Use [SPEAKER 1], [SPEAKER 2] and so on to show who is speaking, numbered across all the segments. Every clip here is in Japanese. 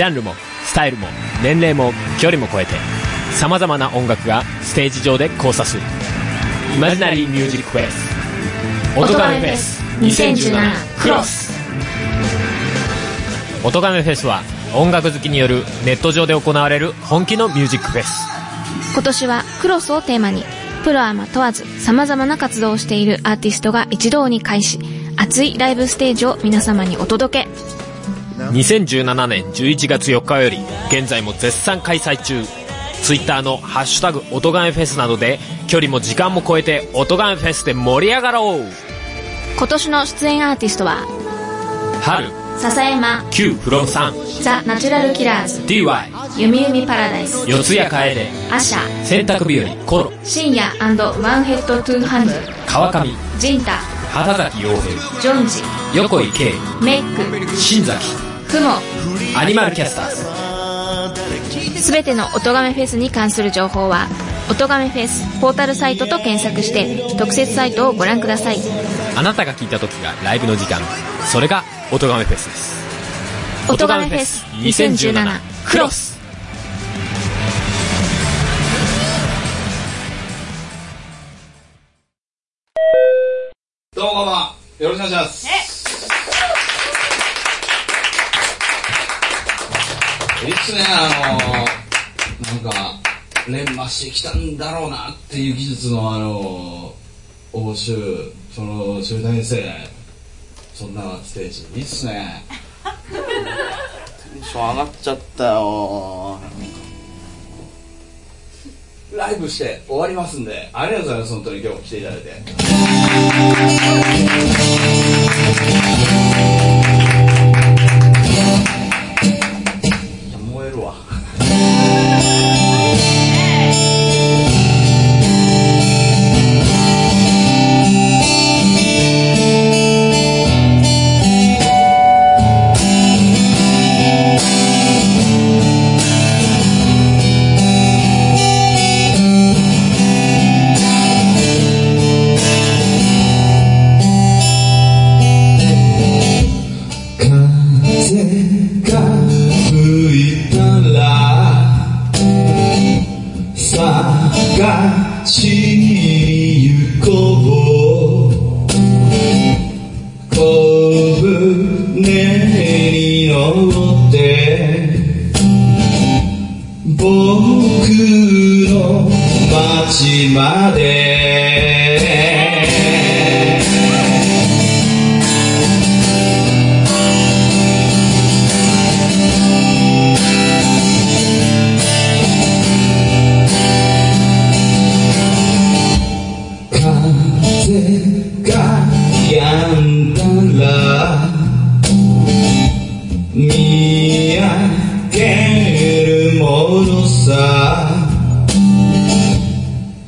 [SPEAKER 1] ジャンルもスタイルも年齢も距離も超えて様々な音楽がステージ上で交差するイマジナリーミュージックフェス音亀フェス2017クロス。音亀フェスは音楽好きによるネット上で行われる本気のミュージックフェス。
[SPEAKER 2] 今年はクロスをテーマにプロアマ問わず様々な活動をしているアーティストが一堂に会し熱いライブステージを皆様にお届け。
[SPEAKER 1] 2017年11月4日より現在も絶賛開催中ツイッターの「ハッシュタグ音亀フェス」などで距離も時間も超えて音亀フェスで盛り上がろう。
[SPEAKER 2] 今年の出演アーティストは
[SPEAKER 1] 春
[SPEAKER 2] 笹山
[SPEAKER 1] Q from 3
[SPEAKER 2] ザ・ナチュラルキラーズ
[SPEAKER 1] DY
[SPEAKER 2] ゆみゆみパラダイス
[SPEAKER 1] 四谷楓
[SPEAKER 2] アシャ
[SPEAKER 1] 洗濯日和コロ。
[SPEAKER 2] 深夜ワンヘッドトゥーハンズ
[SPEAKER 1] 川上
[SPEAKER 2] ジンタ
[SPEAKER 1] 畑崎陽平。
[SPEAKER 2] ジョンジ
[SPEAKER 1] 横井圭。
[SPEAKER 2] メイク
[SPEAKER 1] 新崎
[SPEAKER 2] クモ
[SPEAKER 1] アニマルキャスターズ。
[SPEAKER 2] すべての音亀フェスに関する情報は音亀フェスポータルサイトと検索して特設サイトをご覧ください。
[SPEAKER 1] あなたが聞いた時がライブの時間。それが音亀フェスです。
[SPEAKER 2] 音亀フェス2017クロス。
[SPEAKER 3] どうもこんばんは。よろしくお願いします。すね、あのなんか、連磨してきたんだろうなっていう技術のあの応酬、その集大成、そんなステージ、いいっすね。
[SPEAKER 4] テンション上がっちゃったよ
[SPEAKER 3] ライブして終わりますんで、ありがとうございます、本当に今日も来ていただいて。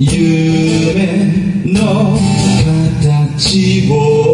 [SPEAKER 3] 夢の形を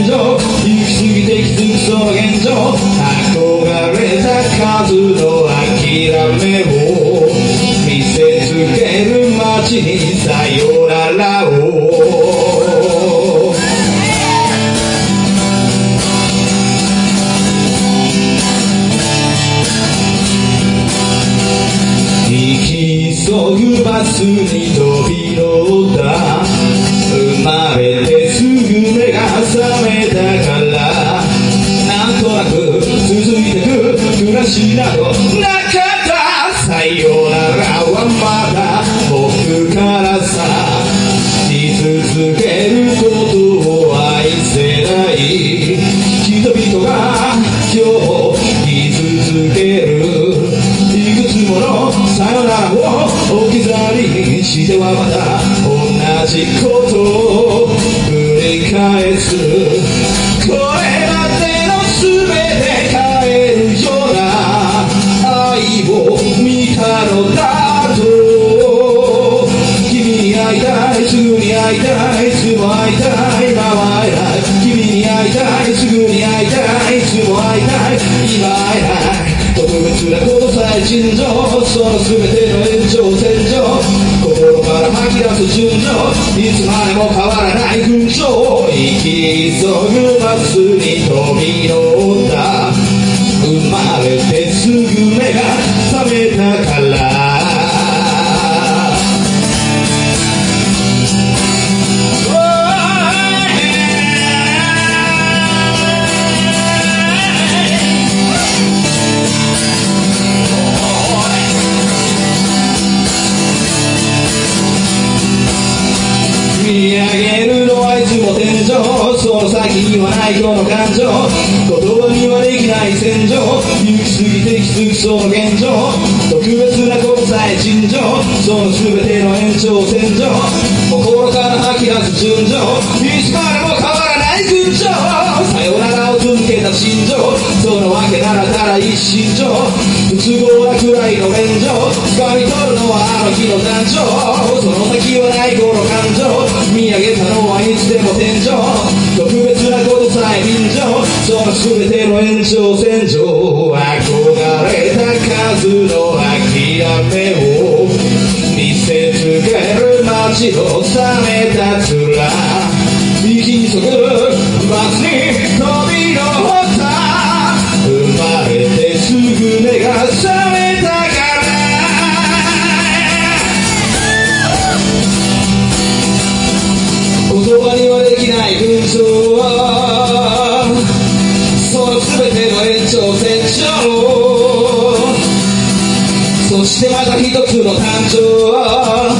[SPEAKER 3] 現状行き過ぎてきつくその現状憧れた数の諦めを見せつける街に全ての延長線上心から吐き出す順序いつまでも変わらない群青生き急ぐバスに飛び乗っ感情言葉にはできない戦場行き過ぎてきつぎその現状特別な国際陳情。その全ての延長線上心から吐き出す順情。いつまでも変わらない群青さよならを続けた心情そのわけならたら一心情不都合なくらいの連情掴み取るのはあの日の誕生その先はない頃感情。見上げたのはいつでも天井。全ての延長線上憧れた数の諦めを見せつける街の冷めた面息急ぐバスに飛び乗った生まれてすぐ目が覚めたから言葉にはできない群像そしてまた一つの誕生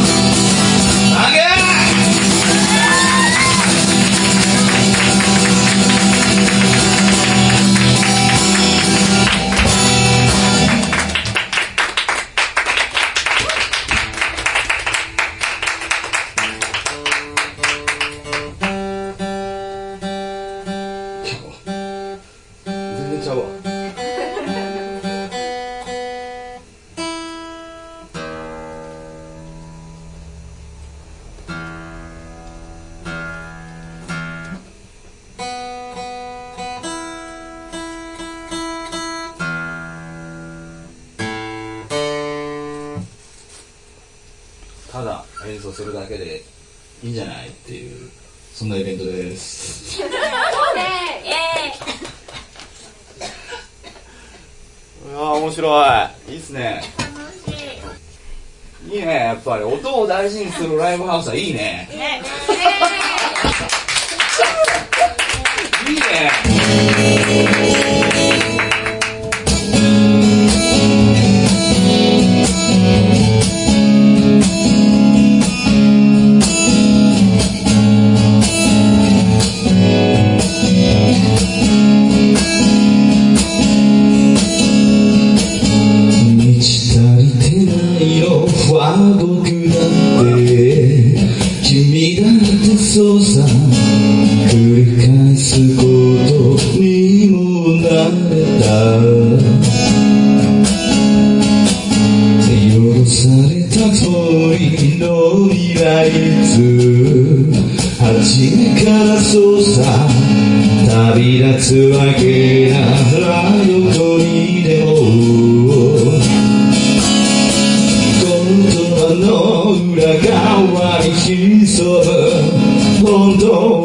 [SPEAKER 3] らそうさ旅立つわけならどこにでも。言葉の裏側に潜む。本当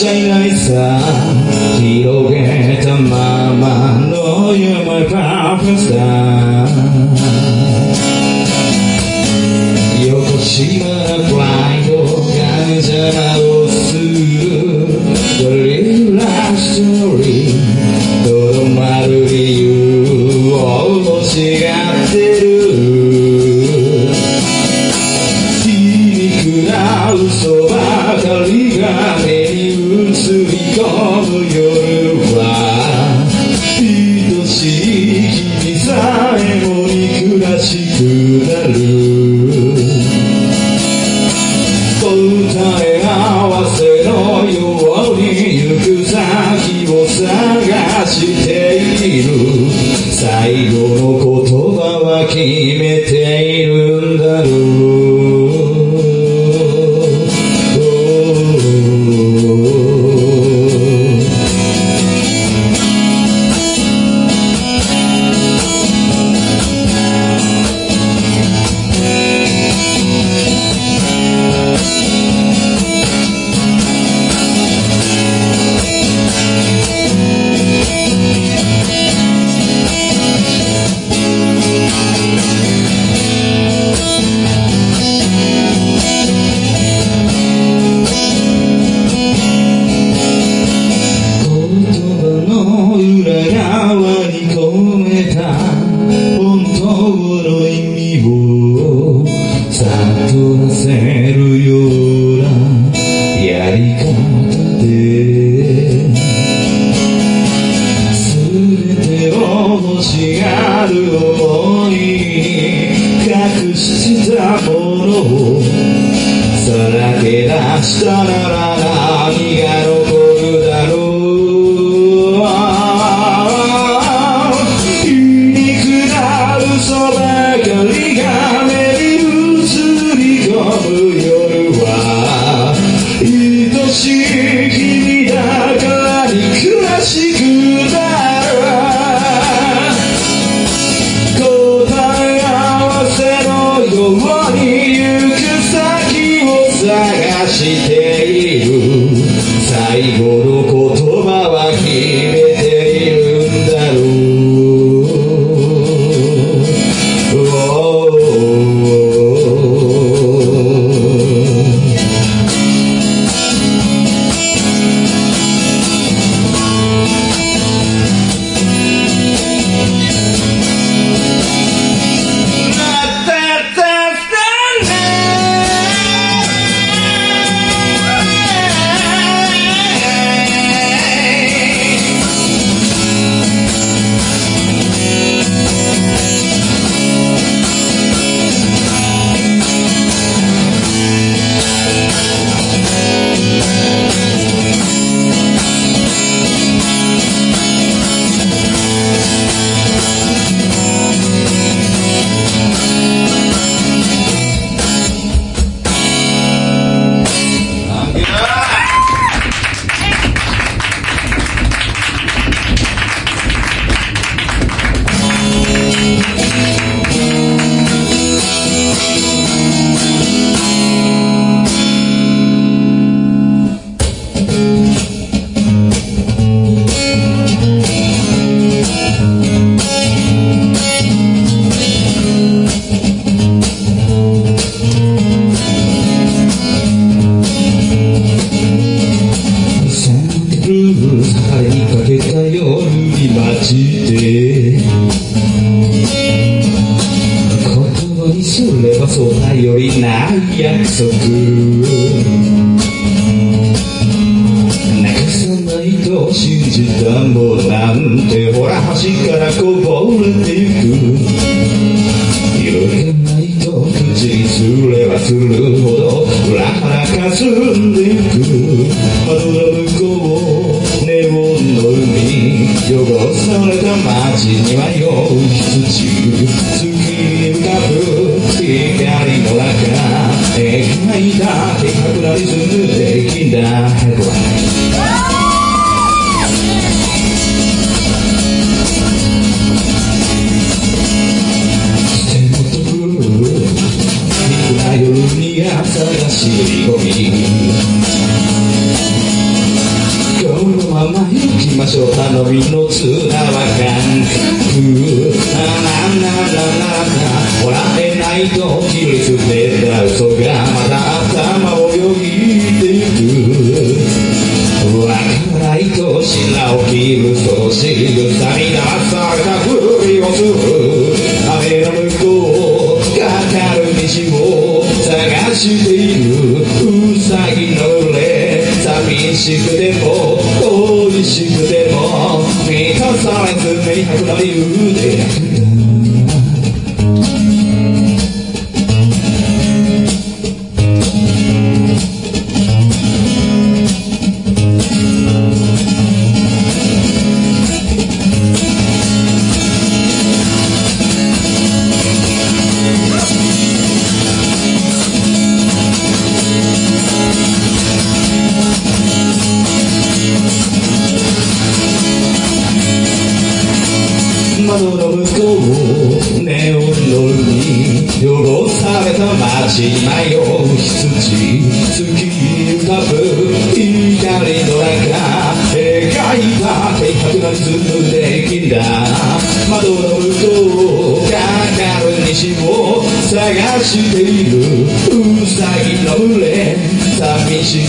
[SPEAKER 3] 違っち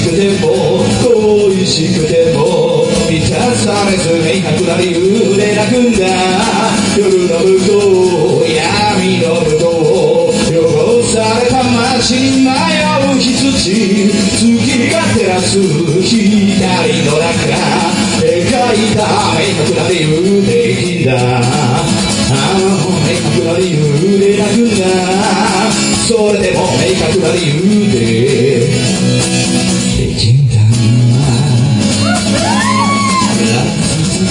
[SPEAKER 3] くても恋しくても満たされず明白なり売でなくんだ。夜の向こう闇の向こう汚された街迷う羊月が照らす光の中描いた明白な理由できんだあの明白な理由で泣くんだそれでも明白な理由で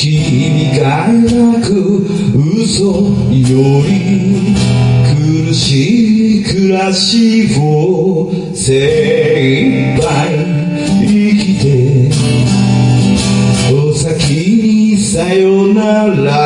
[SPEAKER 3] 君が泣く嘘より苦しい暮らしを精一杯生きてお先にさよなら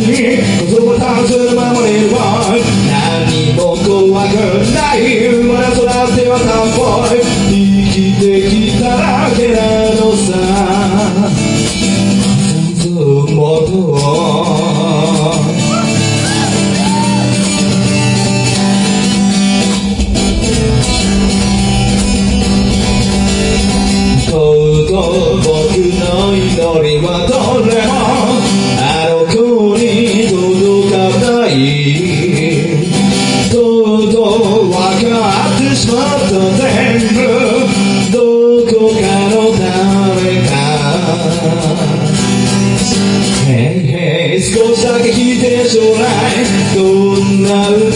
[SPEAKER 3] に言葉ず守れる何も怖くない生まれ育ってはたんぽい生きてきたらけなのさ。三寸元を僕の祈りはどれも yêu ai cùng nào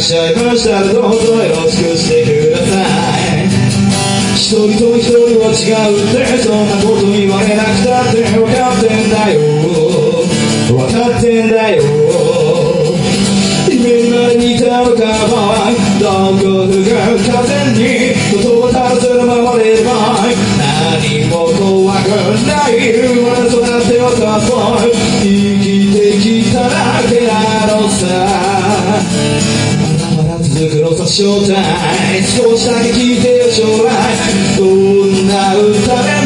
[SPEAKER 3] っしゃいました。らどうぞよろしくしてください。人々一人は違うってそんなこと。招待少しだけ聞いてよ将来。どんな歌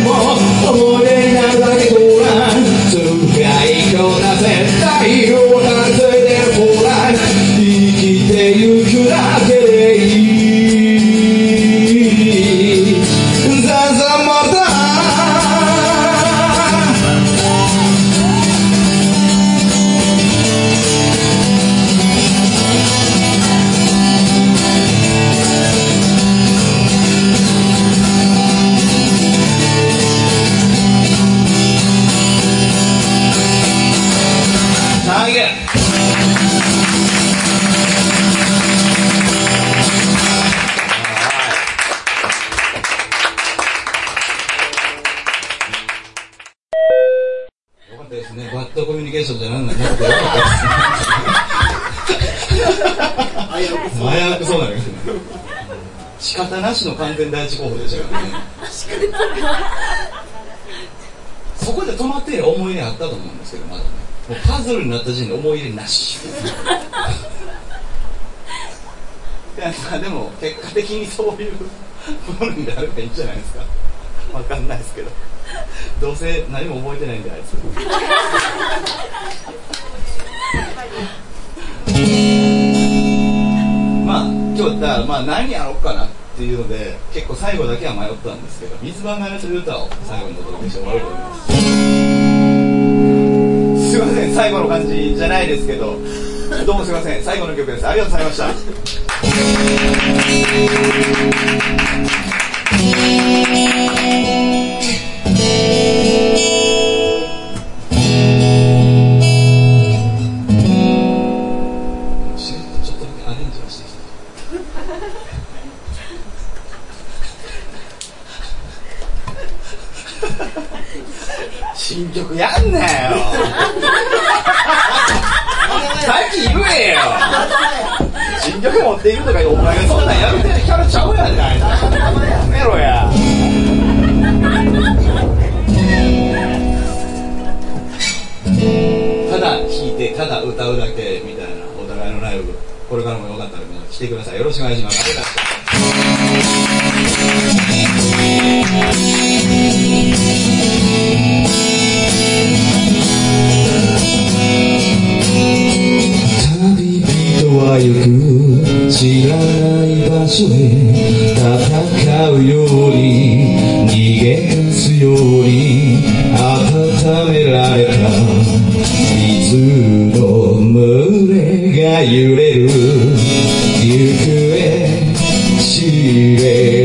[SPEAKER 3] 男の完全第一候補でしたからねそこで止まってい思い入れあったと思うんですけどまだね。もうパズルになった時点で思い入れなし。でも結果的にそういうも分になればいいんじゃないですか。わかんないですけど。どうせ何も覚えてないんであいつ。まあ今日だたらまあ何やろうかなっていうので結構最後だけは迷ったんですけど水場のやってる歌を最後にお届けして終わろうと思います。すいません最後の感じじゃないですけどどうもすいません最後の曲です。ありがとうございました。ち新曲やんなよ。さっき言えよ。新曲持っていくとかお前がそんなんやめてキャラちゃうやんか。やめろや。ただ弾いてただ歌うだけみたいなお互いのライブこれからもよかったら皆さん来てください。よろしくお願いします。は行く知らない場所へ戦うように逃げ出すように温められた水の群れが揺れる行方知れ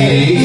[SPEAKER 3] の